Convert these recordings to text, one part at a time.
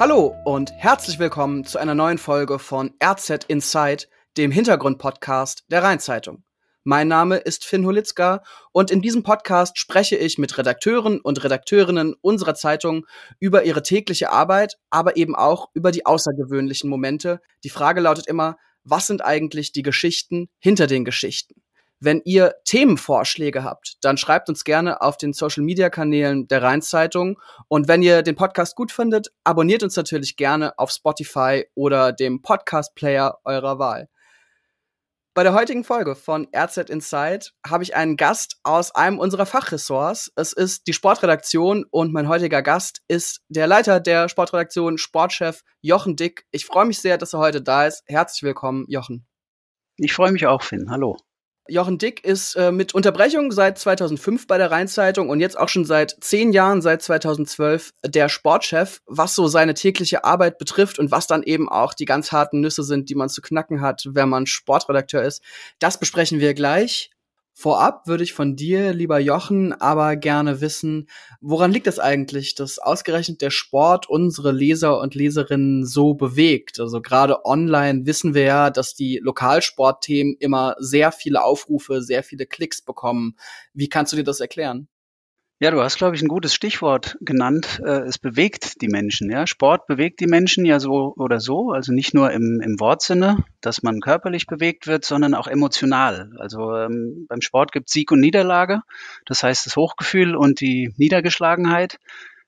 Hallo und herzlich willkommen zu einer neuen Folge von RZ Inside, dem Hintergrundpodcast der Rheinzeitung. Mein Name ist Finn Holitzka und in diesem Podcast spreche ich mit Redakteuren und Redakteurinnen unserer Zeitung über ihre tägliche Arbeit, aber eben auch über die außergewöhnlichen Momente. Die Frage lautet immer, was sind eigentlich die Geschichten hinter den Geschichten? Wenn ihr Themenvorschläge habt, dann schreibt uns gerne auf den Social Media Kanälen der Rheinzeitung. Und wenn ihr den Podcast gut findet, abonniert uns natürlich gerne auf Spotify oder dem Podcast Player eurer Wahl. Bei der heutigen Folge von RZ Inside habe ich einen Gast aus einem unserer Fachressorts. Es ist die Sportredaktion und mein heutiger Gast ist der Leiter der Sportredaktion, Sportchef Jochen Dick. Ich freue mich sehr, dass er heute da ist. Herzlich willkommen, Jochen. Ich freue mich auch, Finn. Hallo. Jochen Dick ist äh, mit Unterbrechung seit 2005 bei der Rheinzeitung und jetzt auch schon seit zehn Jahren, seit 2012, der Sportchef, was so seine tägliche Arbeit betrifft und was dann eben auch die ganz harten Nüsse sind, die man zu knacken hat, wenn man Sportredakteur ist. Das besprechen wir gleich. Vorab würde ich von dir, lieber Jochen, aber gerne wissen, woran liegt es eigentlich, dass ausgerechnet der Sport unsere Leser und Leserinnen so bewegt? Also gerade online wissen wir ja, dass die Lokalsportthemen immer sehr viele Aufrufe, sehr viele Klicks bekommen. Wie kannst du dir das erklären? Ja, du hast, glaube ich, ein gutes Stichwort genannt. Äh, es bewegt die Menschen. Ja? Sport bewegt die Menschen ja so oder so. Also nicht nur im, im Wortsinne, dass man körperlich bewegt wird, sondern auch emotional. Also ähm, beim Sport gibt es Sieg und Niederlage. Das heißt, das Hochgefühl und die Niedergeschlagenheit.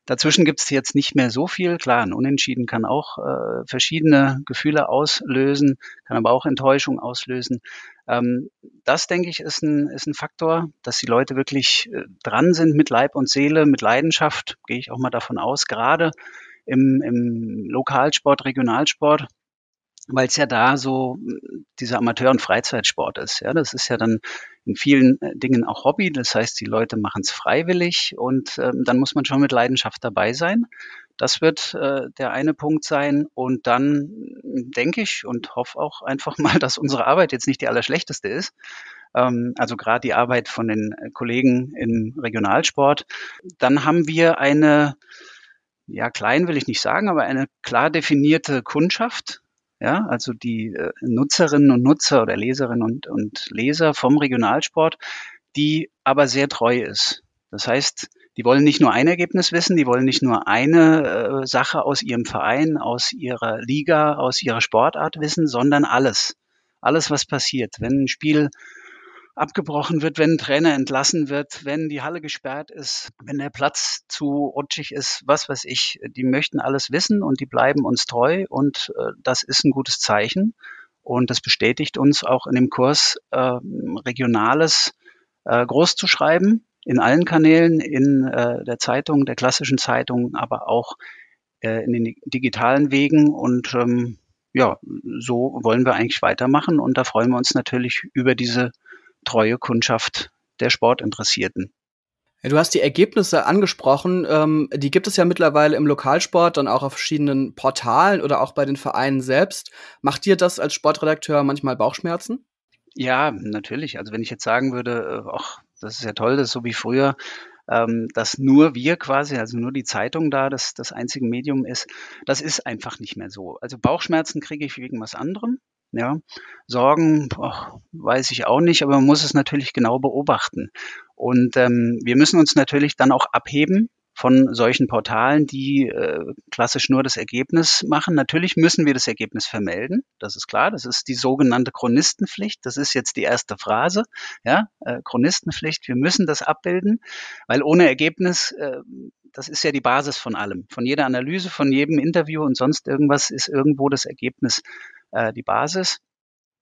Dazwischen gibt es jetzt nicht mehr so viel. Klar, ein Unentschieden kann auch äh, verschiedene Gefühle auslösen, kann aber auch Enttäuschung auslösen. Ähm, das, denke ich, ist ein, ist ein Faktor, dass die Leute wirklich äh, dran sind mit Leib und Seele, mit Leidenschaft, gehe ich auch mal davon aus, gerade im, im Lokalsport, Regionalsport, weil es ja da so dieser Amateur- und Freizeitsport ist. Ja, das ist ja dann in vielen äh, Dingen auch Hobby. Das heißt, die Leute machen es freiwillig und ähm, dann muss man schon mit Leidenschaft dabei sein. Das wird äh, der eine Punkt sein. Und dann denke ich und hoffe auch einfach mal, dass unsere Arbeit jetzt nicht die allerschlechteste ist. Ähm, also gerade die Arbeit von den Kollegen im Regionalsport. Dann haben wir eine, ja, klein will ich nicht sagen, aber eine klar definierte Kundschaft. Ja, also die äh, Nutzerinnen und Nutzer oder Leserinnen und, und Leser vom Regionalsport, die aber sehr treu ist. Das heißt, die wollen nicht nur ein Ergebnis wissen, die wollen nicht nur eine äh, Sache aus ihrem Verein, aus ihrer Liga, aus ihrer Sportart wissen, sondern alles. Alles, was passiert. Wenn ein Spiel abgebrochen wird, wenn ein Trainer entlassen wird, wenn die Halle gesperrt ist, wenn der Platz zu rutschig ist, was weiß ich. Die möchten alles wissen und die bleiben uns treu und äh, das ist ein gutes Zeichen. Und das bestätigt uns auch in dem Kurs äh, Regionales groß zu schreiben, in allen Kanälen, in äh, der Zeitung, der klassischen Zeitung, aber auch äh, in den digitalen Wegen. Und ähm, ja, so wollen wir eigentlich weitermachen. Und da freuen wir uns natürlich über diese treue Kundschaft der Sportinteressierten. du hast die Ergebnisse angesprochen. Ähm, die gibt es ja mittlerweile im Lokalsport, dann auch auf verschiedenen Portalen oder auch bei den Vereinen selbst. Macht dir das als Sportredakteur manchmal Bauchschmerzen? Ja, natürlich. Also wenn ich jetzt sagen würde, äh, ach, das ist ja toll, das ist so wie früher, ähm, dass nur wir quasi, also nur die Zeitung da, das, das einzige Medium ist, das ist einfach nicht mehr so. Also Bauchschmerzen kriege ich wegen was anderem. Ja, Sorgen, boah, weiß ich auch nicht, aber man muss es natürlich genau beobachten. Und ähm, wir müssen uns natürlich dann auch abheben von solchen Portalen, die äh, klassisch nur das Ergebnis machen. Natürlich müssen wir das Ergebnis vermelden, das ist klar. Das ist die sogenannte Chronistenpflicht. Das ist jetzt die erste Phrase. Ja, äh, Chronistenpflicht. Wir müssen das abbilden, weil ohne Ergebnis, äh, das ist ja die Basis von allem. Von jeder Analyse, von jedem Interview und sonst irgendwas ist irgendwo das Ergebnis äh, die Basis.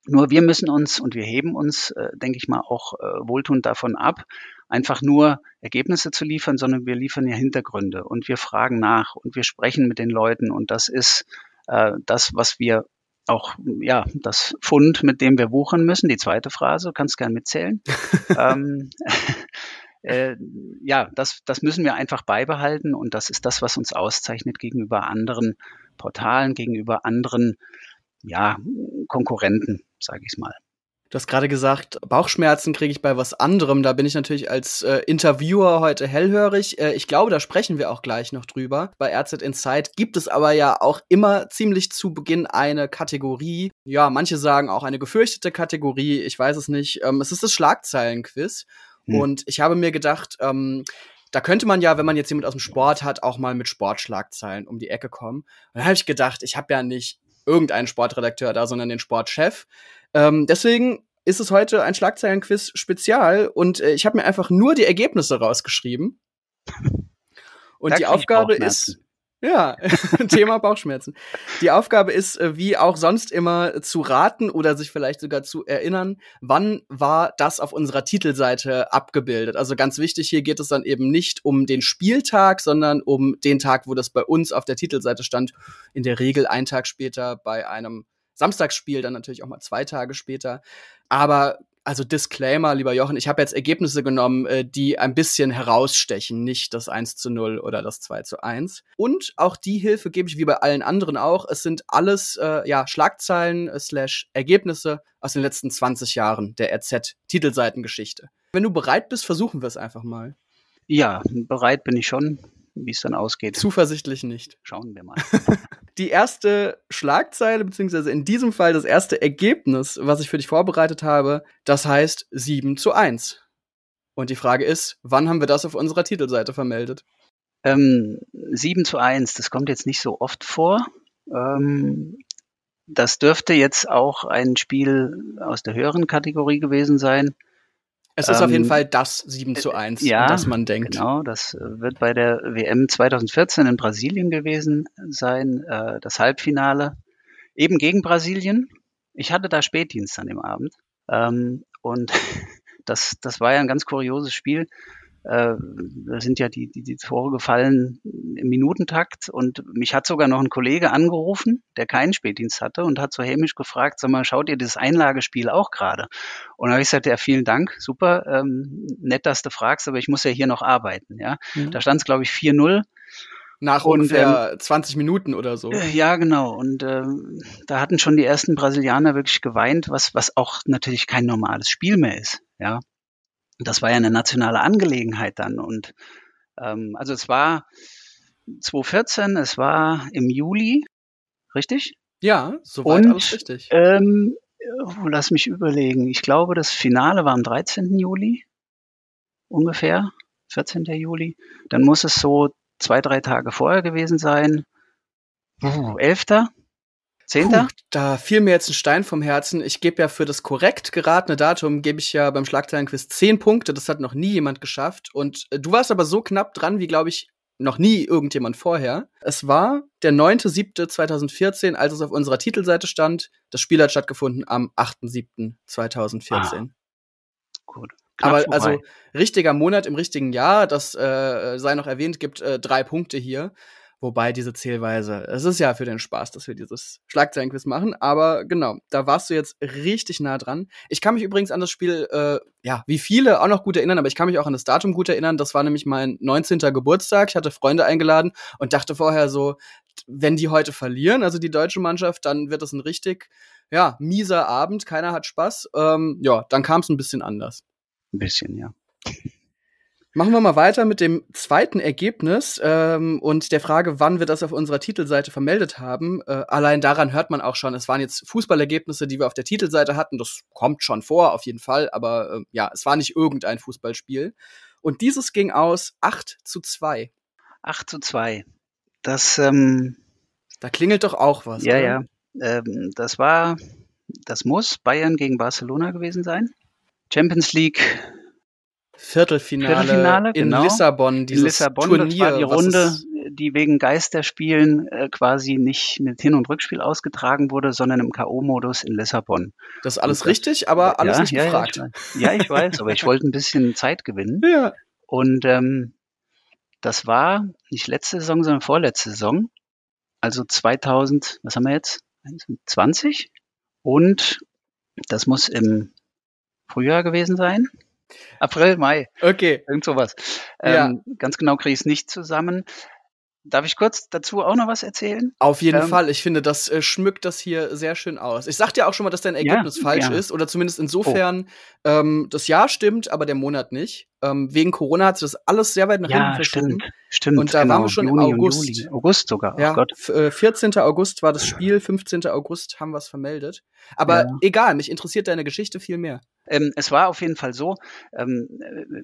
Nur wir müssen uns und wir heben uns, äh, denke ich mal, auch äh, wohltuend davon ab, einfach nur Ergebnisse zu liefern, sondern wir liefern ja Hintergründe und wir fragen nach und wir sprechen mit den Leuten und das ist äh, das, was wir auch, ja, das Fund, mit dem wir wuchern müssen. Die zweite Phrase, du kannst gern mitzählen. ähm, äh, ja, das, das müssen wir einfach beibehalten und das ist das, was uns auszeichnet gegenüber anderen Portalen, gegenüber anderen ja, Konkurrenten, sage ich mal. Du hast gerade gesagt, Bauchschmerzen kriege ich bei was anderem. Da bin ich natürlich als äh, Interviewer heute hellhörig. Äh, ich glaube, da sprechen wir auch gleich noch drüber. Bei RZ Insight gibt es aber ja auch immer ziemlich zu Beginn eine Kategorie. Ja, manche sagen auch eine gefürchtete Kategorie. Ich weiß es nicht. Ähm, es ist das Schlagzeilenquiz. Hm. Und ich habe mir gedacht, ähm, da könnte man ja, wenn man jetzt jemand aus dem Sport hat, auch mal mit Sportschlagzeilen um die Ecke kommen. Und dann habe ich gedacht, ich habe ja nicht irgendeinen Sportredakteur da, sondern den Sportchef. Ähm, deswegen ist es heute ein Schlagzeilenquiz Spezial und äh, ich habe mir einfach nur die Ergebnisse rausgeschrieben. Und da die Aufgabe ist ja, Thema Bauchschmerzen. Die Aufgabe ist, äh, wie auch sonst immer, zu raten oder sich vielleicht sogar zu erinnern, wann war das auf unserer Titelseite abgebildet. Also ganz wichtig, hier geht es dann eben nicht um den Spieltag, sondern um den Tag, wo das bei uns auf der Titelseite stand. In der Regel einen Tag später bei einem Samstagsspiel, dann natürlich auch mal zwei Tage später. Aber also Disclaimer, lieber Jochen, ich habe jetzt Ergebnisse genommen, äh, die ein bisschen herausstechen, nicht das 1 zu 0 oder das 2 zu 1. Und auch die Hilfe gebe ich wie bei allen anderen auch. Es sind alles äh, ja, Schlagzeilen äh, slash Ergebnisse aus den letzten 20 Jahren der RZ-Titelseitengeschichte. Wenn du bereit bist, versuchen wir es einfach mal. Ja, bereit bin ich schon wie es dann ausgeht. Zuversichtlich nicht. Schauen wir mal. Die erste Schlagzeile, beziehungsweise in diesem Fall das erste Ergebnis, was ich für dich vorbereitet habe, das heißt 7 zu 1. Und die Frage ist, wann haben wir das auf unserer Titelseite vermeldet? Ähm, 7 zu 1, das kommt jetzt nicht so oft vor. Ähm, das dürfte jetzt auch ein Spiel aus der höheren Kategorie gewesen sein. Es ist ähm, auf jeden ähm, Fall das 7 zu 1, ja, das man denkt. Genau, das wird bei der WM 2014 in Brasilien gewesen sein, äh, das Halbfinale. Eben gegen Brasilien. Ich hatte da Spätdienst an dem Abend. Ähm, und das, das war ja ein ganz kurioses Spiel äh, da sind ja die, die, die Tore gefallen im Minutentakt und mich hat sogar noch ein Kollege angerufen, der keinen Spätdienst hatte und hat so hämisch gefragt, sag mal, schaut ihr das Einlagespiel auch gerade? Und da habe ich gesagt, ja, vielen Dank, super, ähm, nett, dass du fragst, aber ich muss ja hier noch arbeiten, ja. Mhm. Da stand es, glaube ich, 4-0. Nach und, ungefähr ähm, 20 Minuten oder so. Äh, ja, genau. Und äh, da hatten schon die ersten Brasilianer wirklich geweint, was, was auch natürlich kein normales Spiel mehr ist. Ja, das war ja eine nationale Angelegenheit dann. Und ähm, also es war 2014, es war im Juli, richtig? Ja, soweit Und, alles richtig. Ähm, oh, lass mich überlegen. Ich glaube, das Finale war am 13. Juli, ungefähr, 14. Juli. Dann muss es so zwei, drei Tage vorher gewesen sein. 11. Zehnter? Puh, da fiel mir jetzt ein Stein vom Herzen. Ich gebe ja für das korrekt geratene Datum, gebe ich ja beim Schlagzeilenquiz zehn Punkte. Das hat noch nie jemand geschafft. Und äh, du warst aber so knapp dran, wie, glaube ich, noch nie irgendjemand vorher. Es war der 9.7.2014, als es auf unserer Titelseite stand. Das Spiel hat stattgefunden am 8.7.2014. Ah, gut. Knapp aber vorbei. also richtiger Monat im richtigen Jahr, das äh, sei noch erwähnt, gibt äh, drei Punkte hier. Wobei diese Zählweise, es ist ja für den Spaß, dass wir dieses Schlagzeilenquiz machen, aber genau, da warst du jetzt richtig nah dran. Ich kann mich übrigens an das Spiel, äh, ja, wie viele auch noch gut erinnern, aber ich kann mich auch an das Datum gut erinnern. Das war nämlich mein 19. Geburtstag. Ich hatte Freunde eingeladen und dachte vorher so, wenn die heute verlieren, also die deutsche Mannschaft, dann wird es ein richtig, ja, mieser Abend, keiner hat Spaß. Ähm, ja, dann kam es ein bisschen anders. Ein bisschen, ja. Machen wir mal weiter mit dem zweiten Ergebnis ähm, und der Frage, wann wir das auf unserer Titelseite vermeldet haben. Äh, allein daran hört man auch schon, es waren jetzt Fußballergebnisse, die wir auf der Titelseite hatten. Das kommt schon vor, auf jeden Fall, aber äh, ja, es war nicht irgendein Fußballspiel. Und dieses ging aus 8 zu 2. 8 zu 2. Das, ähm, Da klingelt doch auch was. Ja, oder? ja. Ähm, das war, das muss Bayern gegen Barcelona gewesen sein. Champions League Viertelfinale, Viertelfinale in genau. Lissabon, dieses in Lissabon, Turnier. Das war die Runde, die wegen Geisterspielen äh, quasi nicht mit Hin- und Rückspiel ausgetragen wurde, sondern im K.O.-Modus in Lissabon. Das ist alles das, richtig, aber alles ja, nicht ja, gefragt. Ja ich, ja, ich weiß, aber ich wollte ein bisschen Zeit gewinnen. Ja. Und ähm, das war nicht letzte Saison, sondern vorletzte Saison. Also 2000, was haben wir jetzt? 20? Und das muss im Frühjahr gewesen sein. April, Mai. Okay. Irgend sowas. Ja. Ähm, ganz genau kriege ich es nicht zusammen. Darf ich kurz dazu auch noch was erzählen? Auf jeden ähm, Fall. Ich finde, das äh, schmückt das hier sehr schön aus. Ich sag dir auch schon mal, dass dein Ergebnis ja, falsch ja. ist, oder zumindest insofern oh. ähm, das Jahr stimmt, aber der Monat nicht. Ähm, wegen Corona hat sich das alles sehr weit nach hinten verschoben. Stimmt, stimmt. Und da genau. waren wir schon Juni im August. August sogar. Oh ja, Gott. 14. Äh, August war das Spiel, 15. August haben wir es vermeldet. Aber ja. egal, mich interessiert deine Geschichte viel mehr. Ähm, es war auf jeden Fall so, ähm,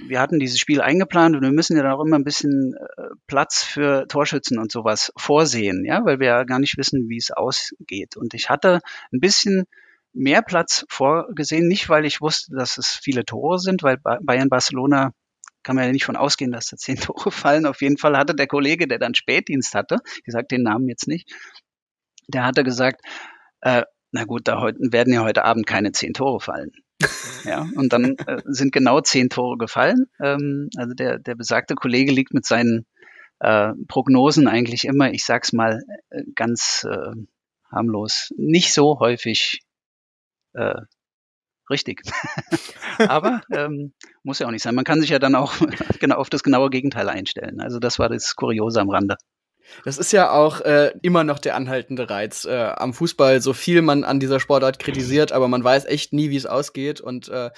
wir hatten dieses Spiel eingeplant und wir müssen ja dann auch immer ein bisschen äh, Platz für Torschützen und sowas vorsehen, ja, weil wir ja gar nicht wissen, wie es ausgeht. Und ich hatte ein bisschen mehr Platz vorgesehen, nicht weil ich wusste, dass es viele Tore sind, weil Bayern Barcelona kann man ja nicht von ausgehen, dass da zehn Tore fallen. Auf jeden Fall hatte der Kollege, der dann Spätdienst hatte, ich sage den Namen jetzt nicht, der hatte gesagt, äh, na gut, da werden ja heute Abend keine zehn Tore fallen. ja, und dann äh, sind genau zehn Tore gefallen. Ähm, also der, der besagte Kollege liegt mit seinen äh, Prognosen eigentlich immer, ich sag's mal äh, ganz äh, harmlos, nicht so häufig äh, richtig. Aber ähm, muss ja auch nicht sein. Man kann sich ja dann auch genau auf das genaue Gegenteil einstellen. Also das war das Kuriose am Rande. Das ist ja auch äh, immer noch der anhaltende Reiz äh, am Fußball, so viel man an dieser Sportart kritisiert, aber man weiß echt nie, wie es ausgeht. Und äh,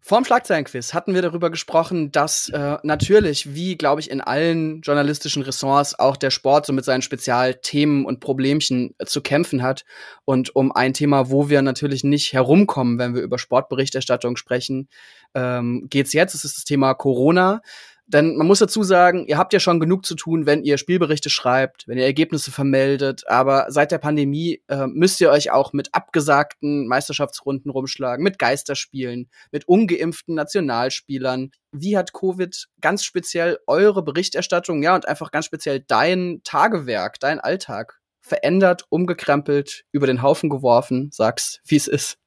Vorm Schlagzeilenquiz hatten wir darüber gesprochen, dass äh, natürlich, wie glaube ich in allen journalistischen Ressorts, auch der Sport so mit seinen Spezialthemen und Problemchen äh, zu kämpfen hat. Und um ein Thema, wo wir natürlich nicht herumkommen, wenn wir über Sportberichterstattung sprechen, ähm, geht's jetzt. Es ist das Thema Corona. Denn man muss dazu sagen, ihr habt ja schon genug zu tun, wenn ihr Spielberichte schreibt, wenn ihr Ergebnisse vermeldet. Aber seit der Pandemie äh, müsst ihr euch auch mit abgesagten Meisterschaftsrunden rumschlagen, mit Geisterspielen, mit ungeimpften Nationalspielern. Wie hat Covid ganz speziell eure Berichterstattung, ja, und einfach ganz speziell dein Tagewerk, dein Alltag verändert, umgekrempelt, über den Haufen geworfen? Sag's, wie es ist.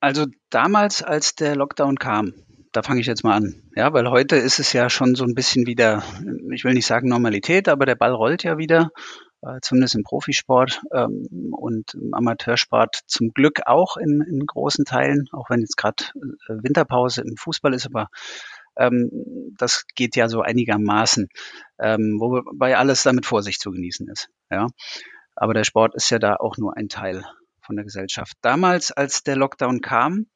Also damals, als der Lockdown kam, da fange ich jetzt mal an. Ja, weil heute ist es ja schon so ein bisschen wieder, ich will nicht sagen Normalität, aber der Ball rollt ja wieder, äh, zumindest im Profisport ähm, und im Amateursport zum Glück auch in, in großen Teilen, auch wenn jetzt gerade äh, Winterpause im Fußball ist, aber ähm, das geht ja so einigermaßen, ähm, wobei alles damit Vorsicht zu genießen ist. Ja, aber der Sport ist ja da auch nur ein Teil von der Gesellschaft. Damals, als der Lockdown kam,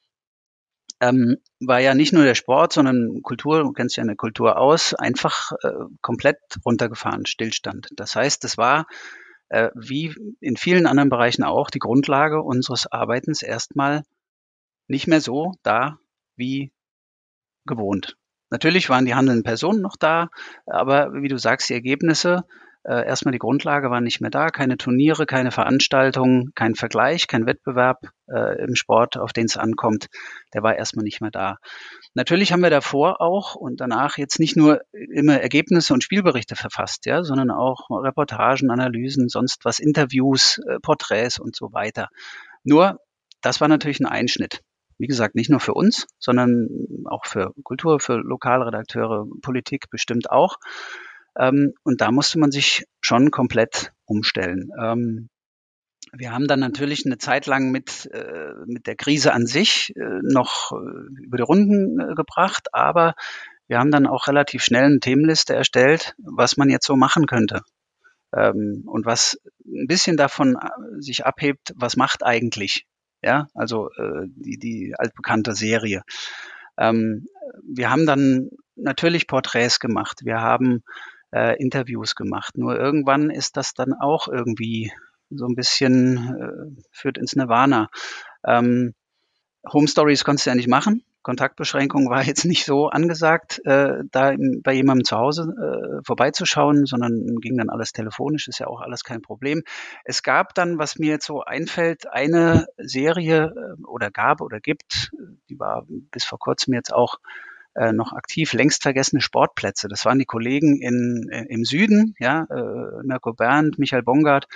ähm, war ja nicht nur der Sport, sondern Kultur, du kennst ja eine Kultur aus, einfach äh, komplett runtergefahren, Stillstand. Das heißt, es war äh, wie in vielen anderen Bereichen auch die Grundlage unseres Arbeitens erstmal nicht mehr so da wie gewohnt. Natürlich waren die handelnden Personen noch da, aber wie du sagst, die Ergebnisse äh, erstmal die Grundlage war nicht mehr da, keine Turniere, keine Veranstaltungen, kein Vergleich, kein Wettbewerb äh, im Sport, auf den es ankommt, der war erstmal nicht mehr da. Natürlich haben wir davor auch und danach jetzt nicht nur immer Ergebnisse und Spielberichte verfasst, ja, sondern auch Reportagen, Analysen, sonst was, Interviews, äh, Porträts und so weiter. Nur, das war natürlich ein Einschnitt. Wie gesagt, nicht nur für uns, sondern auch für Kultur, für Lokalredakteure, Politik bestimmt auch. Ähm, und da musste man sich schon komplett umstellen. Ähm, wir haben dann natürlich eine Zeit lang mit, äh, mit der Krise an sich äh, noch äh, über die Runden äh, gebracht, aber wir haben dann auch relativ schnell eine Themenliste erstellt, was man jetzt so machen könnte. Ähm, und was ein bisschen davon äh, sich abhebt, was macht eigentlich? Ja, also äh, die, die altbekannte Serie. Ähm, wir haben dann natürlich Porträts gemacht. Wir haben äh, Interviews gemacht. Nur irgendwann ist das dann auch irgendwie so ein bisschen äh, führt ins Nirvana. Ähm, Home Stories konntest du ja nicht machen. Kontaktbeschränkung war jetzt nicht so angesagt, äh, da im, bei jemandem zu Hause äh, vorbeizuschauen, sondern ging dann alles telefonisch, ist ja auch alles kein Problem. Es gab dann, was mir jetzt so einfällt, eine Serie äh, oder gab oder gibt, die war bis vor kurzem jetzt auch äh, noch aktiv, längst vergessene Sportplätze. Das waren die Kollegen in, äh, im Süden, ja, äh, Mirko Berndt, Michael Bongard,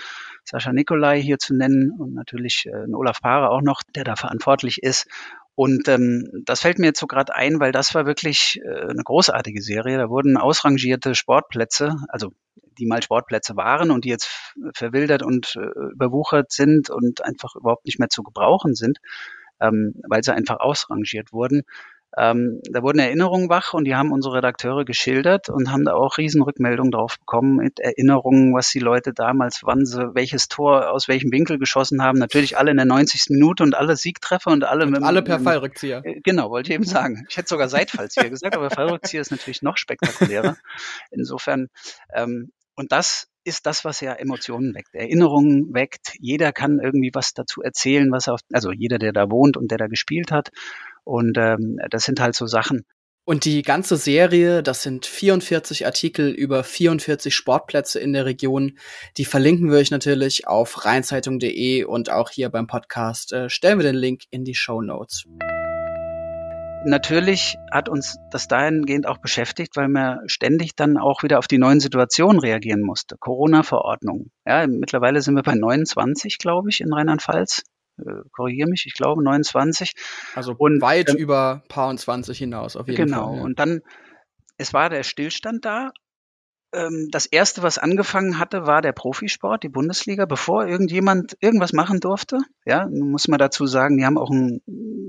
Sascha Nikolai hier zu nennen und natürlich äh, Olaf Paare auch noch, der da verantwortlich ist. Und ähm, das fällt mir jetzt so gerade ein, weil das war wirklich äh, eine großartige Serie. Da wurden ausrangierte Sportplätze, also die mal Sportplätze waren und die jetzt verwildert und äh, überwuchert sind und einfach überhaupt nicht mehr zu gebrauchen sind, ähm, weil sie einfach ausrangiert wurden, Ähm, da wurden Erinnerungen wach und die haben unsere Redakteure geschildert und haben da auch Riesenrückmeldungen drauf bekommen mit Erinnerungen, was die Leute damals, wann sie welches Tor aus welchem Winkel geschossen haben. Natürlich alle in der 90. Minute und alle Siegtreffer und alle und mit alle per Fallrückzieher. Äh, genau, wollte ich eben sagen. Ich hätte sogar Seitfallzieher gesagt, aber Fallrückzieher ist natürlich noch spektakulärer. Insofern ähm, und das ist das, was ja Emotionen weckt, Erinnerungen weckt. Jeder kann irgendwie was dazu erzählen, was auf, also jeder, der da wohnt und der da gespielt hat. Und ähm, das sind halt so Sachen. Und die ganze Serie, das sind 44 Artikel über 44 Sportplätze in der Region. Die verlinken wir euch natürlich auf rheinzeitung.de und auch hier beim Podcast äh, stellen wir den Link in die Show Notes. Natürlich hat uns das dahingehend auch beschäftigt, weil man ständig dann auch wieder auf die neuen Situationen reagieren musste. Corona-Verordnung. Ja, mittlerweile sind wir bei 29, glaube ich, in Rheinland-Pfalz. Äh, korrigiere mich, ich glaube 29. Also und, weit ähm, über paar und 20 hinaus, auf jeden genau. Fall. Genau. Ja. Und dann, es war der Stillstand da das erste, was angefangen hatte, war der Profisport, die Bundesliga, bevor irgendjemand irgendwas machen durfte. Ja, muss man dazu sagen, die haben auch ein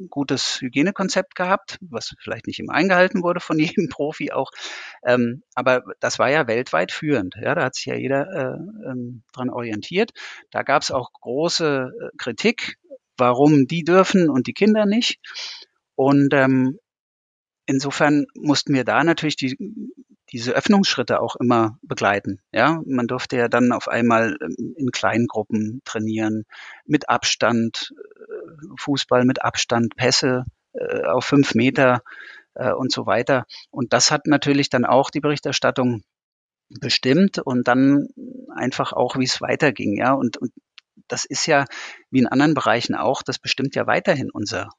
gutes Hygienekonzept gehabt, was vielleicht nicht immer eingehalten wurde von jedem Profi auch. Ähm, aber das war ja weltweit führend. Ja, da hat sich ja jeder äh, ähm, dran orientiert. Da gab es auch große äh, Kritik, warum die dürfen und die Kinder nicht. Und ähm, insofern mussten wir da natürlich die diese Öffnungsschritte auch immer begleiten. Ja, man durfte ja dann auf einmal ähm, in kleinen Gruppen trainieren, mit Abstand, äh, Fußball mit Abstand, Pässe äh, auf fünf Meter äh, und so weiter. Und das hat natürlich dann auch die Berichterstattung bestimmt und dann einfach auch, wie es weiterging. Ja, und, und das ist ja wie in anderen Bereichen auch, das bestimmt ja weiterhin unser,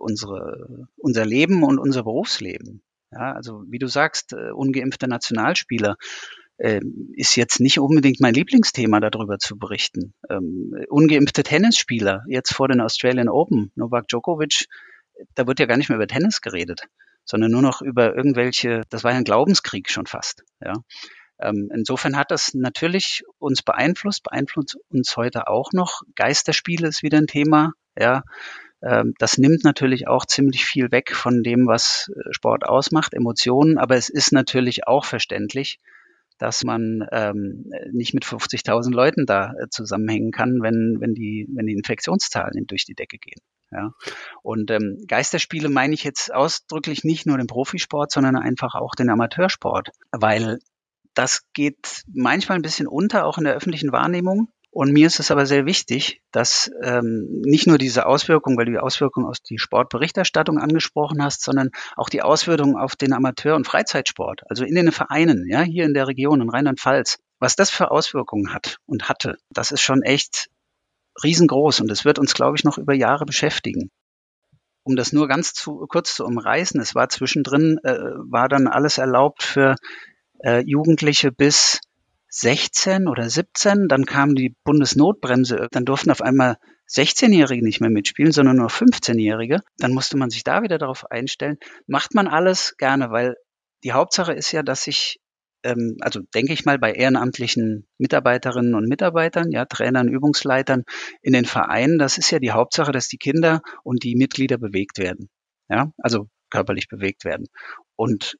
unsere, unser Leben und unser Berufsleben. Ja, also wie du sagst, äh, ungeimpfte Nationalspieler äh, ist jetzt nicht unbedingt mein Lieblingsthema, darüber zu berichten. Ähm, ungeimpfte Tennisspieler, jetzt vor den Australian Open, Novak Djokovic, da wird ja gar nicht mehr über Tennis geredet, sondern nur noch über irgendwelche, das war ja ein Glaubenskrieg schon fast. Ja. Ähm, insofern hat das natürlich uns beeinflusst, beeinflusst uns heute auch noch. Geisterspiele ist wieder ein Thema. Ja, ähm, das nimmt natürlich auch ziemlich viel weg von dem, was äh, Sport ausmacht, Emotionen. Aber es ist natürlich auch verständlich, dass man ähm, nicht mit 50.000 Leuten da äh, zusammenhängen kann, wenn, wenn, die, wenn die Infektionszahlen durch die Decke gehen. Ja. Und ähm, Geisterspiele meine ich jetzt ausdrücklich nicht nur den Profisport, sondern einfach auch den Amateursport, weil das geht manchmal ein bisschen unter, auch in der öffentlichen Wahrnehmung. Und mir ist es aber sehr wichtig, dass ähm, nicht nur diese Auswirkungen, weil du die Auswirkungen aus die Sportberichterstattung angesprochen hast, sondern auch die Auswirkungen auf den Amateur- und Freizeitsport, also in den Vereinen, ja, hier in der Region, in Rheinland-Pfalz, was das für Auswirkungen hat und hatte, das ist schon echt riesengroß und es wird uns, glaube ich, noch über Jahre beschäftigen. Um das nur ganz zu, kurz zu umreißen, es war zwischendrin, äh, war dann alles erlaubt für äh, Jugendliche bis 16 oder 17, dann kam die Bundesnotbremse, dann durften auf einmal 16-Jährige nicht mehr mitspielen, sondern nur 15-Jährige. Dann musste man sich da wieder darauf einstellen. Macht man alles gerne, weil die Hauptsache ist ja, dass sich, ähm, also denke ich mal, bei ehrenamtlichen Mitarbeiterinnen und Mitarbeitern, ja, Trainern, Übungsleitern in den Vereinen, das ist ja die Hauptsache, dass die Kinder und die Mitglieder bewegt werden. Ja, also körperlich bewegt werden. Und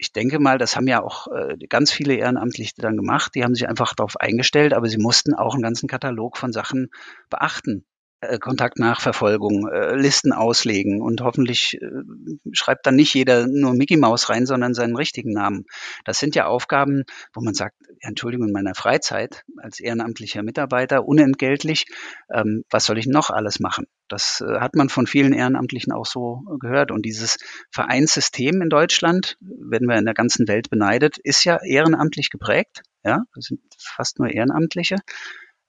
ich denke mal, das haben ja auch äh, ganz viele Ehrenamtliche dann gemacht. Die haben sich einfach darauf eingestellt, aber sie mussten auch einen ganzen Katalog von Sachen beachten. Äh, Kontaktnachverfolgung, äh, Listen auslegen und hoffentlich äh, schreibt dann nicht jeder nur Mickey Maus rein, sondern seinen richtigen Namen. Das sind ja Aufgaben, wo man sagt, Entschuldigung, in meiner Freizeit als ehrenamtlicher Mitarbeiter unentgeltlich, ähm, was soll ich noch alles machen? Das hat man von vielen Ehrenamtlichen auch so gehört. Und dieses Vereinssystem in Deutschland, werden wir in der ganzen Welt beneidet, ist ja ehrenamtlich geprägt. Ja, das sind fast nur Ehrenamtliche,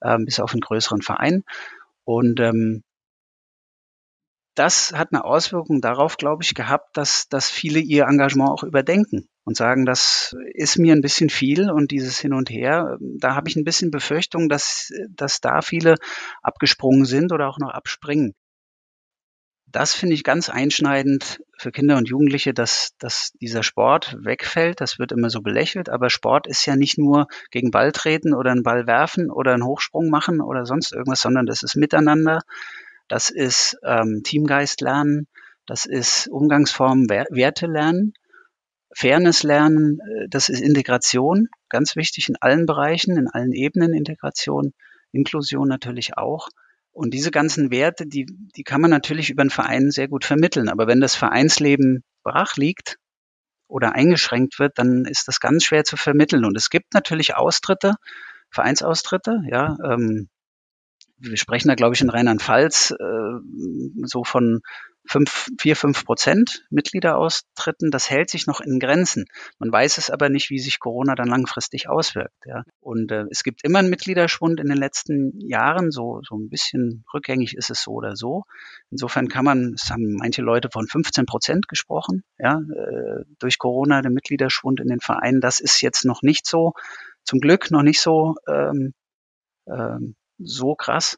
äh, bis auf einen größeren Verein. Und ähm, das hat eine Auswirkung darauf, glaube ich, gehabt, dass, dass viele ihr Engagement auch überdenken und sagen, das ist mir ein bisschen viel und dieses Hin und Her, da habe ich ein bisschen Befürchtung, dass, dass da viele abgesprungen sind oder auch noch abspringen das finde ich ganz einschneidend für Kinder und Jugendliche, dass, dass dieser Sport wegfällt. Das wird immer so belächelt, aber Sport ist ja nicht nur gegen Ball treten oder einen Ball werfen oder einen Hochsprung machen oder sonst irgendwas, sondern das ist Miteinander, das ist ähm, Teamgeist lernen, das ist Umgangsformen, Werte lernen, Fairness lernen, äh, das ist Integration, ganz wichtig in allen Bereichen, in allen Ebenen Integration, Inklusion natürlich auch. Und diese ganzen Werte, die, die kann man natürlich über einen Verein sehr gut vermitteln. Aber wenn das Vereinsleben brach liegt oder eingeschränkt wird, dann ist das ganz schwer zu vermitteln. Und es gibt natürlich Austritte, Vereinsaustritte, ja. Ähm, wir sprechen da, glaube ich, in Rheinland-Pfalz äh, so von fünf, vier, fünf Prozent Mitgliederaustritten. Das hält sich noch in Grenzen. Man weiß es aber nicht, wie sich Corona dann langfristig auswirkt. Ja. Und äh, es gibt immer einen Mitgliederschwund in den letzten Jahren. So, so ein bisschen rückgängig ist es so oder so. Insofern kann man, es haben manche Leute von 15 Prozent gesprochen, ja, äh, durch Corona, der Mitgliederschwund in den Vereinen. Das ist jetzt noch nicht so, zum Glück noch nicht so, ähm, ähm, so krass.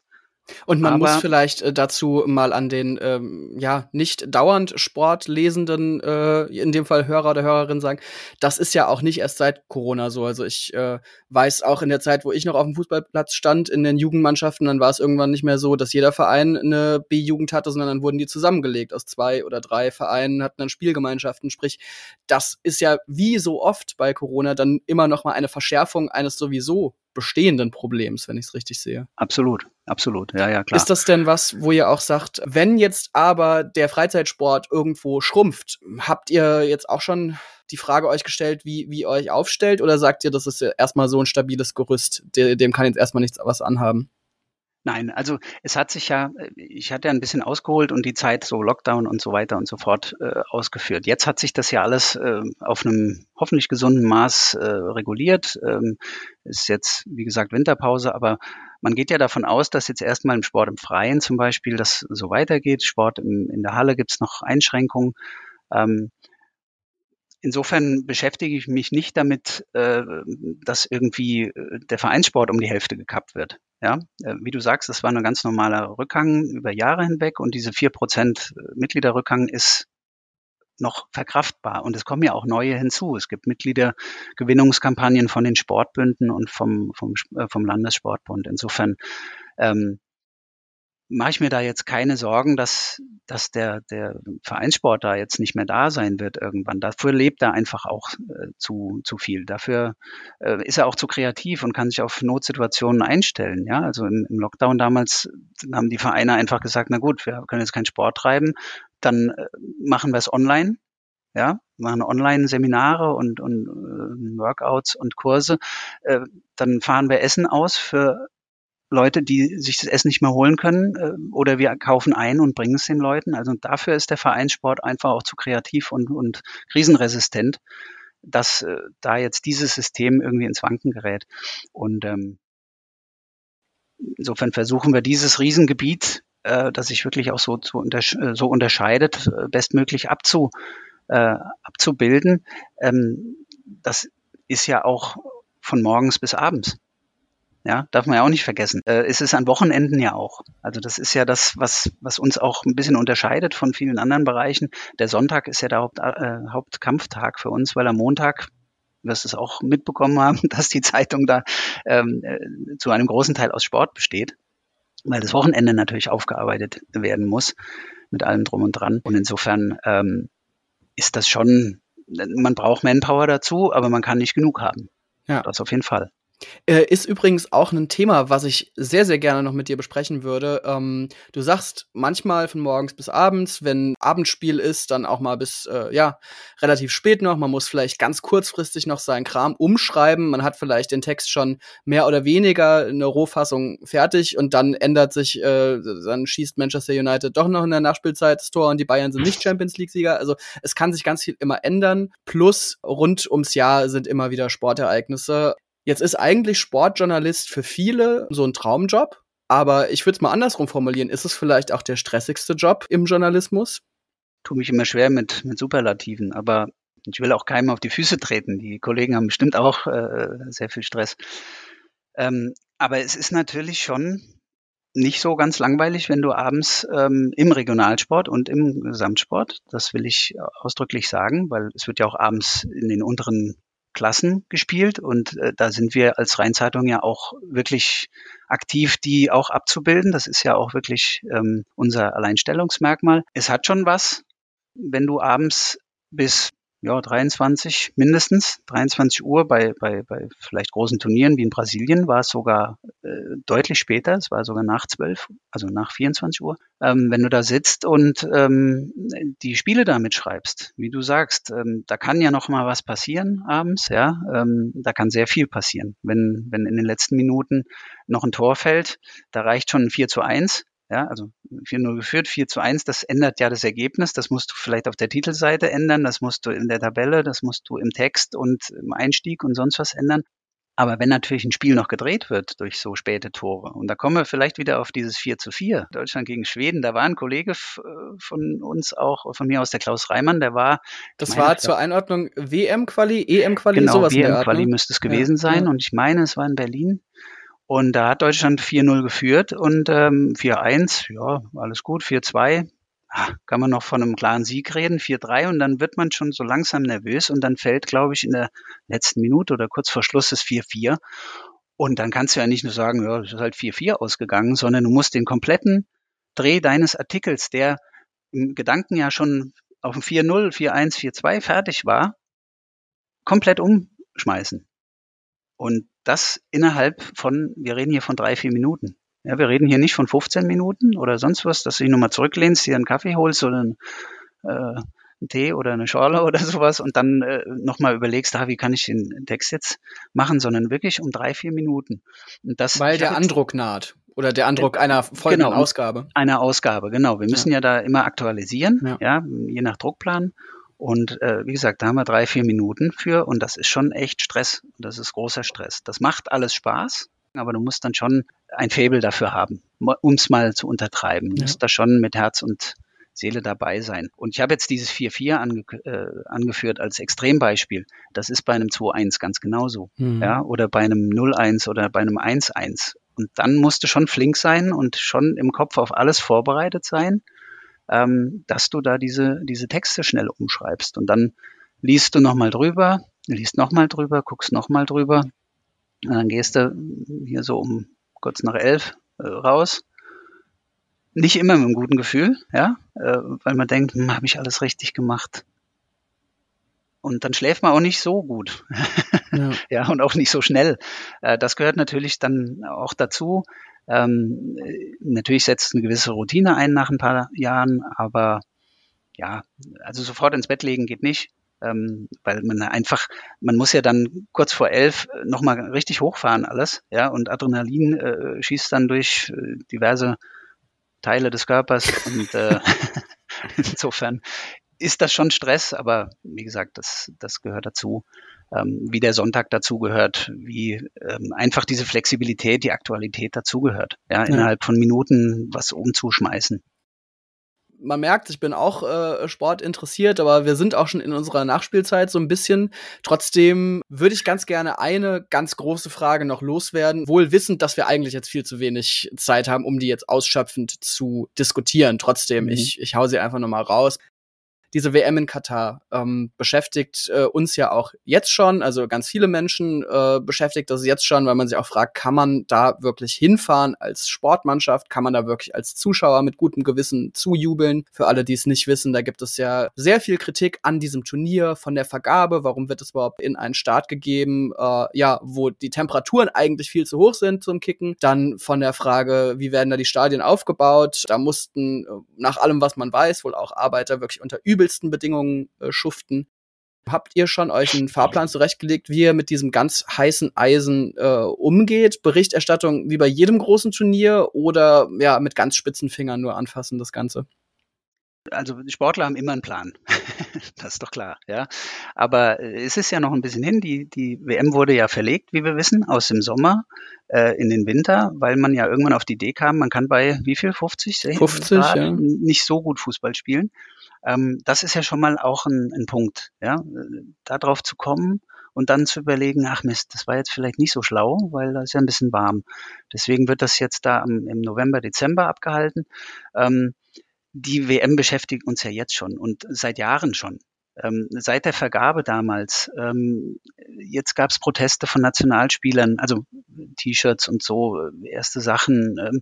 Und man Aber muss vielleicht äh, dazu mal an den ähm, ja nicht dauernd Sportlesenden, äh, in dem Fall Hörer oder Hörerin sagen, das ist ja auch nicht erst seit Corona so. Also ich äh, weiß auch in der Zeit, wo ich noch auf dem Fußballplatz stand, in den Jugendmannschaften, dann war es irgendwann nicht mehr so, dass jeder Verein eine B-Jugend hatte, sondern dann wurden die zusammengelegt aus zwei oder drei Vereinen, hatten dann Spielgemeinschaften. Sprich, das ist ja wie so oft bei Corona dann immer noch mal eine Verschärfung eines sowieso bestehenden Problems, wenn ich es richtig sehe. Absolut, absolut, ja, ja, klar. Ist das denn was, wo ihr auch sagt, wenn jetzt aber der Freizeitsport irgendwo schrumpft, habt ihr jetzt auch schon die Frage euch gestellt, wie, wie ihr euch aufstellt, oder sagt ihr, das ist ja erstmal so ein stabiles Gerüst, dem kann jetzt erstmal nichts was anhaben? Nein, also es hat sich ja, ich hatte ja ein bisschen ausgeholt und die Zeit so Lockdown und so weiter und so fort äh, ausgeführt. Jetzt hat sich das ja alles äh, auf einem hoffentlich gesunden Maß äh, reguliert. Ähm, ist jetzt, wie gesagt, Winterpause, aber man geht ja davon aus, dass jetzt erstmal im Sport im Freien zum Beispiel das so weitergeht. Sport im, in der Halle gibt's noch Einschränkungen. Ähm, Insofern beschäftige ich mich nicht damit, äh, dass irgendwie äh, der Vereinssport um die Hälfte gekappt wird. Ja, äh, wie du sagst, das war ein ganz normaler Rückgang über Jahre hinweg und diese vier Prozent Mitgliederrückgang ist noch verkraftbar. Und es kommen ja auch neue hinzu. Es gibt Mitgliedergewinnungskampagnen von den Sportbünden und vom, vom, vom Landessportbund. Insofern ähm, mache ich mir da jetzt keine Sorgen, dass, dass der, der Vereinssport da jetzt nicht mehr da sein wird irgendwann. Dafür lebt er einfach auch äh, zu, zu viel. Dafür äh, ist er auch zu kreativ und kann sich auf Notsituationen einstellen. Ja, also im, im Lockdown damals haben die Vereine einfach gesagt, na gut, wir können jetzt keinen Sport treiben, dann äh, machen wir es online. Ja, machen Online-Seminare und, und äh, Workouts und Kurse. Äh, dann fahren wir Essen aus für Leute, die sich das Essen nicht mehr holen können, äh, oder wir kaufen ein und bringen es den Leuten. Also dafür ist der Vereinssport einfach auch zu kreativ und, und krisenresistent, dass äh, da jetzt dieses System irgendwie ins Wanken gerät. Und ähm, insofern versuchen wir dieses Riesengebiet, äh, das sich wirklich auch so, so, untersch äh, so unterscheidet, äh, bestmöglich abzu, äh, abzubilden. Ähm, das ist ja auch von morgens bis abends. Ja, darf man ja auch nicht vergessen. Äh, es ist an Wochenenden ja auch. Also das ist ja das, was, was uns auch ein bisschen unterscheidet von vielen anderen Bereichen. Der Sonntag ist ja der Haupt, äh, Hauptkampftag für uns, weil am Montag wirst es auch mitbekommen haben, dass die Zeitung da ähm, äh, zu einem großen Teil aus Sport besteht, weil das Wochenende natürlich aufgearbeitet werden muss mit allem drum und dran. Und insofern ähm, ist das schon, man braucht Manpower dazu, aber man kann nicht genug haben. Ja. Das auf jeden Fall. Äh, ist übrigens auch ein Thema, was ich sehr, sehr gerne noch mit dir besprechen würde. Ähm, du sagst manchmal von morgens bis abends, wenn Abendspiel ist, dann auch mal bis, äh, ja, relativ spät noch. Man muss vielleicht ganz kurzfristig noch seinen Kram umschreiben. Man hat vielleicht den Text schon mehr oder weniger eine Rohfassung fertig und dann ändert sich, äh, dann schießt Manchester United doch noch in der Nachspielzeit das Tor und die Bayern sind nicht Champions League-Sieger. Also es kann sich ganz viel immer ändern. Plus rund ums Jahr sind immer wieder Sportereignisse. Jetzt ist eigentlich Sportjournalist für viele so ein Traumjob, aber ich würde es mal andersrum formulieren. Ist es vielleicht auch der stressigste Job im Journalismus? Tue mich immer schwer mit, mit Superlativen, aber ich will auch keinem auf die Füße treten. Die Kollegen haben bestimmt auch äh, sehr viel Stress. Ähm, aber es ist natürlich schon nicht so ganz langweilig, wenn du abends ähm, im Regionalsport und im Gesamtsport, das will ich ausdrücklich sagen, weil es wird ja auch abends in den unteren Klassen gespielt und äh, da sind wir als Rheinzeitung ja auch wirklich aktiv, die auch abzubilden. Das ist ja auch wirklich ähm, unser Alleinstellungsmerkmal. Es hat schon was, wenn du abends bis ja, 23 mindestens, 23 Uhr bei, bei, bei vielleicht großen Turnieren wie in Brasilien war es sogar äh, deutlich später, es war sogar nach 12, also nach 24 Uhr. Ähm, wenn du da sitzt und ähm, die Spiele da mitschreibst, wie du sagst, ähm, da kann ja noch mal was passieren abends, ja, ähm, da kann sehr viel passieren. Wenn, wenn in den letzten Minuten noch ein Tor fällt, da reicht schon ein 4 zu 1, ja, also 4-0 geführt, 4 zu 1, das ändert ja das Ergebnis. Das musst du vielleicht auf der Titelseite ändern, das musst du in der Tabelle, das musst du im Text und im Einstieg und sonst was ändern. Aber wenn natürlich ein Spiel noch gedreht wird durch so späte Tore, und da kommen wir vielleicht wieder auf dieses 4 zu 4, Deutschland gegen Schweden, da war ein Kollege äh, von uns auch, von mir aus der Klaus Reimann, der war. Das meine, war zur Einordnung WM-Quali, EM-Quali, genau, sowas WM-Quali ne? müsste es gewesen ja, sein, und ich meine, es war in Berlin. Und da hat Deutschland 4-0 geführt und ähm, 4-1, ja, alles gut, 4-2, ah, kann man noch von einem klaren Sieg reden, 4-3 und dann wird man schon so langsam nervös und dann fällt, glaube ich, in der letzten Minute oder kurz vor Schluss das 4-4. Und dann kannst du ja nicht nur sagen, ja, das ist halt 4-4 ausgegangen, sondern du musst den kompletten Dreh deines Artikels, der im Gedanken ja schon auf dem 4-0, 4-1, 4-2 fertig war, komplett umschmeißen. Und das innerhalb von, wir reden hier von drei, vier Minuten. Ja, wir reden hier nicht von 15 Minuten oder sonst was, dass du dich nochmal zurücklehnst, dir einen Kaffee holst oder einen, äh, einen Tee oder eine Schorle oder sowas und dann äh, nochmal überlegst, ah, wie kann ich den Text jetzt machen, sondern wirklich um drei, vier Minuten. Und das, Weil der Andruck naht. Oder der Andruck einer folgenden genau, Ausgabe. Einer Ausgabe, genau. Wir müssen ja, ja da immer aktualisieren, ja. ja, je nach Druckplan. Und äh, wie gesagt, da haben wir drei, vier Minuten für und das ist schon echt Stress. Das ist großer Stress. Das macht alles Spaß, aber du musst dann schon ein Faible dafür haben, um es mal zu untertreiben. Du ja. musst da schon mit Herz und Seele dabei sein. Und ich habe jetzt dieses 4-4 ange äh, angeführt als Extrembeispiel. Das ist bei einem 2-1 ganz genauso. Mhm. Ja, oder bei einem 0-1 oder bei einem 1-1. Und dann musst du schon flink sein und schon im Kopf auf alles vorbereitet sein ähm, dass du da diese, diese Texte schnell umschreibst. Und dann liest du nochmal drüber, liest nochmal drüber, guckst nochmal drüber. Und dann gehst du hier so um kurz nach elf äh, raus. Nicht immer mit einem guten Gefühl, ja, äh, weil man denkt, hm, habe ich alles richtig gemacht. Und dann schläft man auch nicht so gut. Ja, ja und auch nicht so schnell. Äh, das gehört natürlich dann auch dazu. Ähm, natürlich setzt eine gewisse Routine ein nach ein paar Jahren, aber ja, also sofort ins Bett legen geht nicht, ähm, weil man einfach, man muss ja dann kurz vor elf nochmal richtig hochfahren alles, ja, und Adrenalin äh, schießt dann durch äh, diverse Teile des Körpers und äh, insofern ist das schon Stress, aber wie gesagt, das, das gehört dazu ähm, wie der Sonntag dazugehört, wie ähm, einfach diese Flexibilität, die Aktualität dazugehört. Ja, ja, innerhalb von Minuten was umzuschmeißen man merkt, ich bin auch äh, Sport interessiert, aber wir sind auch schon in unserer Nachspielzeit so ein bisschen. Trotzdem würde ich ganz gerne eine ganz große Frage noch loswerden, wohl wissend, dass wir eigentlich jetzt viel zu wenig Zeit haben, um die jetzt ausschöpfend zu diskutieren. Trotzdem, mhm. ich, ich hau sie einfach noch mal raus diese WM in Katar ähm, beschäftigt äh, uns ja auch jetzt schon, also ganz viele Menschen äh, beschäftigt das jetzt schon, weil man sich auch fragt, kann man da wirklich hinfahren als Sportmannschaft? Kann man da wirklich als Zuschauer mit gutem Gewissen zujubeln? Für alle, die es nicht wissen, da gibt es ja sehr viel Kritik an diesem Turnier, von der Vergabe, warum wird es überhaupt in einen Start gegeben, äh, ja, wo die Temperaturen eigentlich viel zu hoch sind zum Kicken. Dann von der Frage, wie werden da die Stadien aufgebaut? Da mussten äh, nach allem, was man weiß, wohl auch Arbeiter wirklich unter übel übelsten Bedingungen äh, schuften. Habt ihr schon euch einen Fahrplan zurechtgelegt, wie ihr mit diesem ganz heißen Eisen äh, umgeht? Berichterstattung wie bei jedem großen Turnier oder ja mit ganz spitzen Fingern nur anfassen das Ganze? Also die Sportler haben immer einen Plan. das ist doch klar, ja. Aber äh, es ist ja noch ein bisschen hin. Die, die WM wurde ja verlegt, wie wir wissen, aus dem Sommer äh, in den Winter, weil man ja irgendwann auf die Idee kam, man kann bei wie viel? 50? 50, Grad ja. Nicht so gut Fußball spielen. Ähm, das ist ja schon mal auch ein, ein Punkt, ja, darauf zu kommen und dann zu überlegen, ach Mist, das war jetzt vielleicht nicht so schlau, weil da ist ja ein bisschen warm. Deswegen wird das jetzt da im, im November, Dezember abgehalten. Ähm, die WM beschäftigt uns ja jetzt schon und seit Jahren schon. Ähm, seit der Vergabe damals, ähm, jetzt gab es Proteste von Nationalspielern, also T-Shirts und so, erste Sachen. Ähm,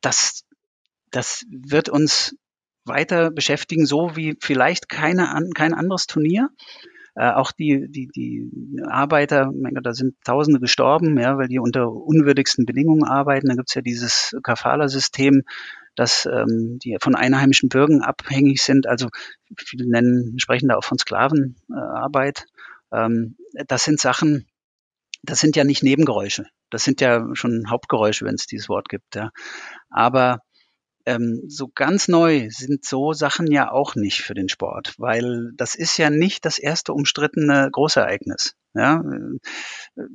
das, das wird uns weiter beschäftigen, so wie vielleicht keine, kein anderes Turnier. Äh, auch die, die, die Arbeiter, da sind Tausende gestorben, ja, weil die unter unwürdigsten Bedingungen arbeiten. Da gibt's ja dieses Kafala-System, dass ähm, die von einheimischen Bürgern abhängig sind. Also viele nennen, sprechen da auch von Sklavenarbeit. Ähm, das sind Sachen, das sind ja nicht Nebengeräusche. Das sind ja schon Hauptgeräusche, wenn es dieses Wort gibt. Ja. Aber ähm, so ganz neu sind so Sachen ja auch nicht für den Sport, weil das ist ja nicht das erste umstrittene Großereignis. Ja?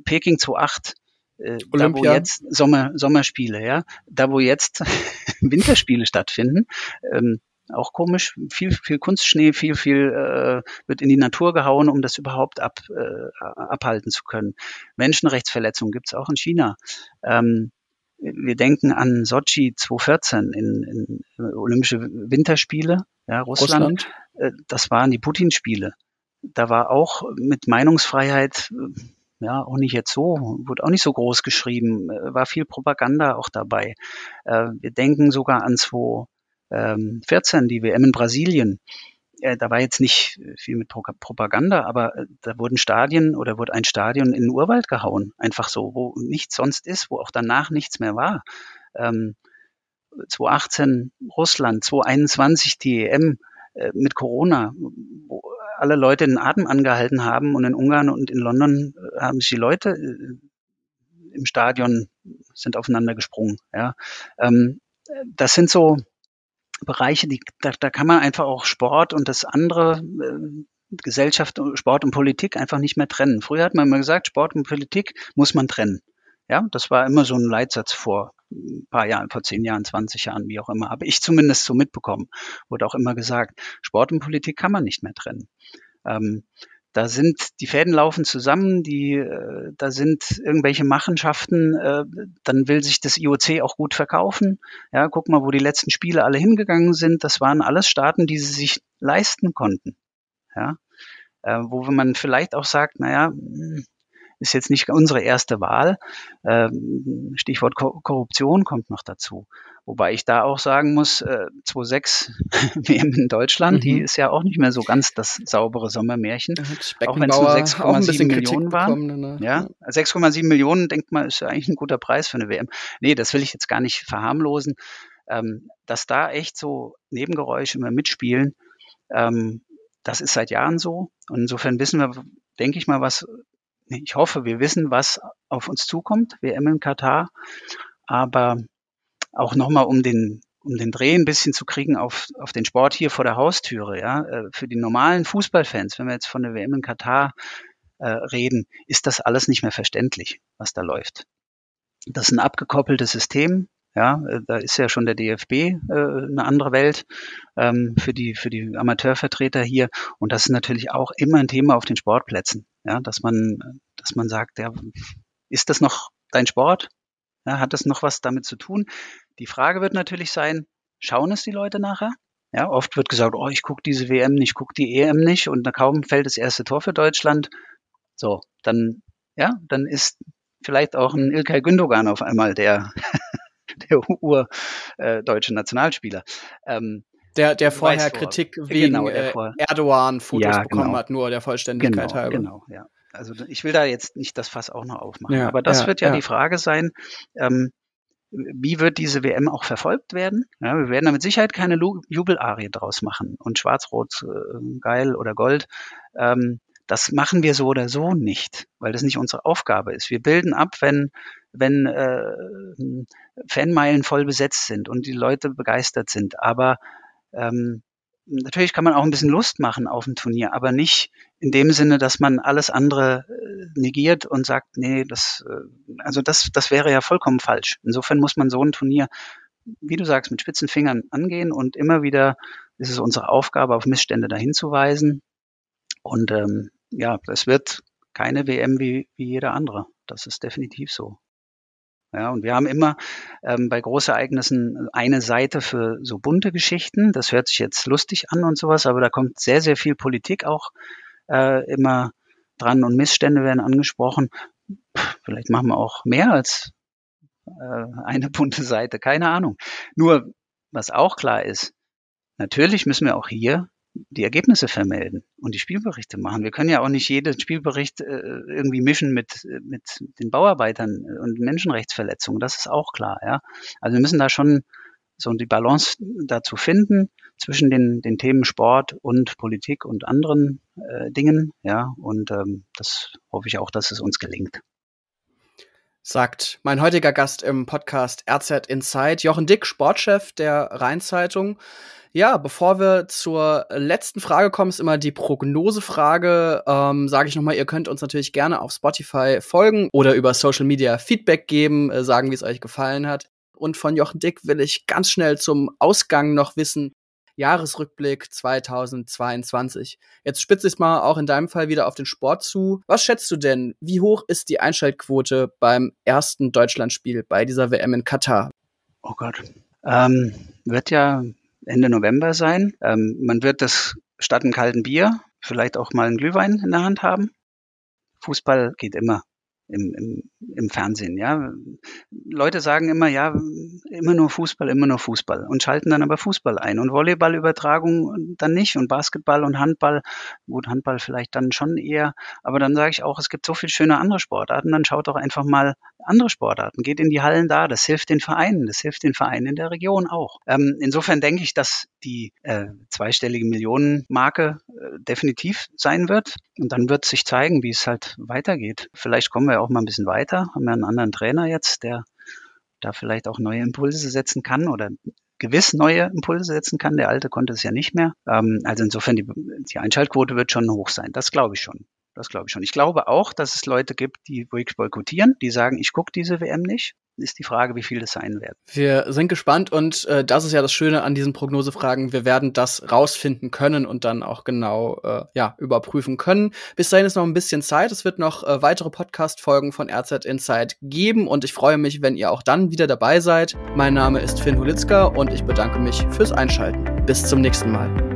Peking 2008, äh, da wo jetzt Sommer, Sommerspiele, ja, da wo jetzt Winterspiele stattfinden, ähm, auch komisch, viel, viel Kunstschnee, viel, viel äh, wird in die Natur gehauen, um das überhaupt ab, äh, abhalten zu können. Menschenrechtsverletzungen gibt's auch in China. Ähm, wir denken an Sochi 2014 in, in Olympische Winterspiele, ja, Russland. Russland. Äh, das waren die Putin-Spiele. Da war auch mit Meinungsfreiheit, äh, ja, auch nicht jetzt so, wurde auch nicht so groß geschrieben, äh, war viel Propaganda auch dabei. Wir denken sogar an 2014, die WM in Brasilien äh, da war jetzt nicht viel mit Propaganda, aber äh, da wurden Stadien oder wurde ein Stadion in den Urwald gehauen, einfach so, wo nichts sonst ist, wo auch danach nichts mehr war. Ähm, 2018 Russland, 2021 die EM äh, mit Corona, wo alle Leute den Atem angehalten haben und in Ungarn und in London äh, haben sich die Leute äh, im Stadion sind aufeinander gesprungen. Ja. Ähm, das sind so Bereiche, die, da, da kann man einfach auch Sport und das andere, äh, Gesellschaft, Sport und Politik einfach nicht mehr trennen. Früher hat man immer gesagt, Sport und Politik muss man trennen. Ja, das war immer so ein Leitsatz vor ein paar Jahren, vor zehn Jahren, 20 Jahren, wie auch immer. Habe ich zumindest so mitbekommen. Wurde auch immer gesagt, Sport und Politik kann man nicht mehr trennen. Ähm, da sind die Fäden laufen zusammen, die, äh, da sind irgendwelche Machenschaften, äh, dann will sich das IOC auch gut verkaufen. Ja, guck mal, wo die letzten Spiele alle hingegangen sind. Das waren alles Staaten, die sie sich leisten konnten. Ja, äh, wo man vielleicht auch sagt, naja, hm, ist jetzt nicht unsere erste Wahl. Ähm, Stichwort Korruption kommt noch dazu. Wobei ich da auch sagen muss, äh, 2.6 WM in Deutschland, mhm. die ist ja auch nicht mehr so ganz das saubere Sommermärchen. Auch wenn es nur 6,7 Millionen waren. Ne? Ja, 6,7 Millionen, denkt man, ist ja eigentlich ein guter Preis für eine WM. Nee, das will ich jetzt gar nicht verharmlosen. Ähm, dass da echt so Nebengeräusche immer mitspielen, ähm, das ist seit Jahren so. Und insofern wissen wir, denke ich mal, was ich hoffe, wir wissen, was auf uns zukommt, WM in Katar. Aber auch nochmal, um den, um den Dreh ein bisschen zu kriegen auf, auf den Sport hier vor der Haustüre, ja, äh, für die normalen Fußballfans, wenn wir jetzt von der WM in Katar äh, reden, ist das alles nicht mehr verständlich, was da läuft. Das ist ein abgekoppeltes System. Ja, äh, da ist ja schon der DFB äh, eine andere Welt ähm, für die für die Amateurvertreter hier und das ist natürlich auch immer ein Thema auf den Sportplätzen. Ja, dass man dass man sagt, ja, ist das noch dein Sport? Ja, hat das noch was damit zu tun? Die Frage wird natürlich sein, schauen es die Leute nachher? Ja, oft wird gesagt, oh, ich gucke diese WM nicht, ich gucke die EM nicht und kaum fällt das erste Tor für Deutschland. So, dann, ja, dann ist vielleicht auch ein Ilkay Gündogan auf einmal der der urdeutsche äh, Nationalspieler. Ähm, der, der vorher Kritik genau, wegen genau, äh, Erdogan-Fotos ja, bekommen genau. hat, nur der Vollständigkeit genau, halber. Genau, ja. Also ich will da jetzt nicht das Fass auch noch aufmachen. Ja, Aber das ja, wird ja, ja, die Frage sein, ähm, wie wird diese WM auch verfolgt werden? Ja, wir werden da mit Sicherheit keine Jubelarie draus machen und Schwarz-Rot äh, geil oder Gold. Ähm, das machen wir so oder so nicht, weil das nicht unsere Aufgabe ist. Wir bilden ab, wenn, wenn äh, Fanmeilen voll besetzt sind und die Leute begeistert sind. Aber ähm, natürlich kann man auch ein bisschen Lust machen auf ein Turnier, aber nicht in dem Sinne, dass man alles andere äh, negiert und sagt, nee, das, äh, also das, das wäre ja vollkommen falsch. Insofern muss man so ein Turnier, wie du sagst, mit spitzen Fingern angehen und immer wieder ist es unsere Aufgabe, auf Missstände dahin zu weisen. Und ähm, ja, es wird keine WM wie, wie jeder andere. Das ist definitiv so. Ja, und wir haben immer ähm, bei Großereignissen eine Seite für so bunte Geschichten. Das hört sich jetzt lustig an und sowas, aber da kommt sehr, sehr viel Politik auch äh, immer dran und Missstände werden angesprochen. Vielleicht machen wir auch mehr als äh, eine bunte Seite, keine Ahnung. Nur, was auch klar ist, natürlich müssen wir auch hier die Ergebnisse vermelden und die Spielberichte machen. Wir können ja auch nicht jeden Spielbericht äh, irgendwie mischen mit, mit den Bauarbeitern und Menschenrechtsverletzungen. Das ist auch klar, ja. Also wir müssen da schon so die Balance dazu finden zwischen den, den Themen Sport und Politik und anderen äh, Dingen, ja. Und ähm, das hoffe ich auch, dass es uns gelingt sagt mein heutiger Gast im Podcast RZ Inside, Jochen Dick, Sportchef der Rheinzeitung. Ja, bevor wir zur letzten Frage kommen, ist immer die Prognosefrage. Ähm, Sage ich nochmal, ihr könnt uns natürlich gerne auf Spotify folgen oder über Social Media Feedback geben, äh, sagen, wie es euch gefallen hat. Und von Jochen Dick will ich ganz schnell zum Ausgang noch wissen, Jahresrückblick 2022. Jetzt spitze ich es mal auch in deinem Fall wieder auf den Sport zu. Was schätzt du denn? Wie hoch ist die Einschaltquote beim ersten Deutschlandspiel bei dieser WM in Katar? Oh Gott. Ähm, wird ja Ende November sein. Ähm, man wird das statt einem kalten Bier vielleicht auch mal einen Glühwein in der Hand haben. Fußball geht immer im, im, im Fernsehen. Ja, Leute sagen immer, ja, immer nur Fußball, immer nur Fußball und schalten dann aber Fußball ein und Volleyballübertragung dann nicht und Basketball und Handball, gut Handball vielleicht dann schon eher, aber dann sage ich auch, es gibt so viele schöne andere Sportarten, dann schaut doch einfach mal andere Sportarten, geht in die Hallen da, das hilft den Vereinen, das hilft den Vereinen in der Region auch. Ähm, insofern denke ich, dass die äh, zweistellige Millionenmarke äh, definitiv sein wird und dann wird sich zeigen, wie es halt weitergeht. Vielleicht kommen wir wir auch mal ein bisschen weiter, haben ja einen anderen Trainer jetzt, der da vielleicht auch neue Impulse setzen kann oder gewiss neue Impulse setzen kann. Der alte konnte es ja nicht mehr. Ähm, also insofern, die, die Einschaltquote wird schon hoch sein. Das glaube ich schon. Das glaube ich schon. Ich glaube auch, dass es Leute gibt, die wirklich boykottieren, die sagen, ich gucke diese WM nicht ist die Frage, wie viel das sein wird. Wir sind gespannt und äh, das ist ja das Schöne an diesen Prognosefragen. Wir werden das rausfinden können und dann auch genau äh, ja, überprüfen können. Bis dahin ist noch ein bisschen Zeit. Es wird noch äh, weitere Podcast-Folgen von RZ Insight geben und ich freue mich, wenn ihr auch dann wieder dabei seid. Mein Name ist Finn Hulitzka und ich bedanke mich fürs Einschalten. Bis zum nächsten Mal.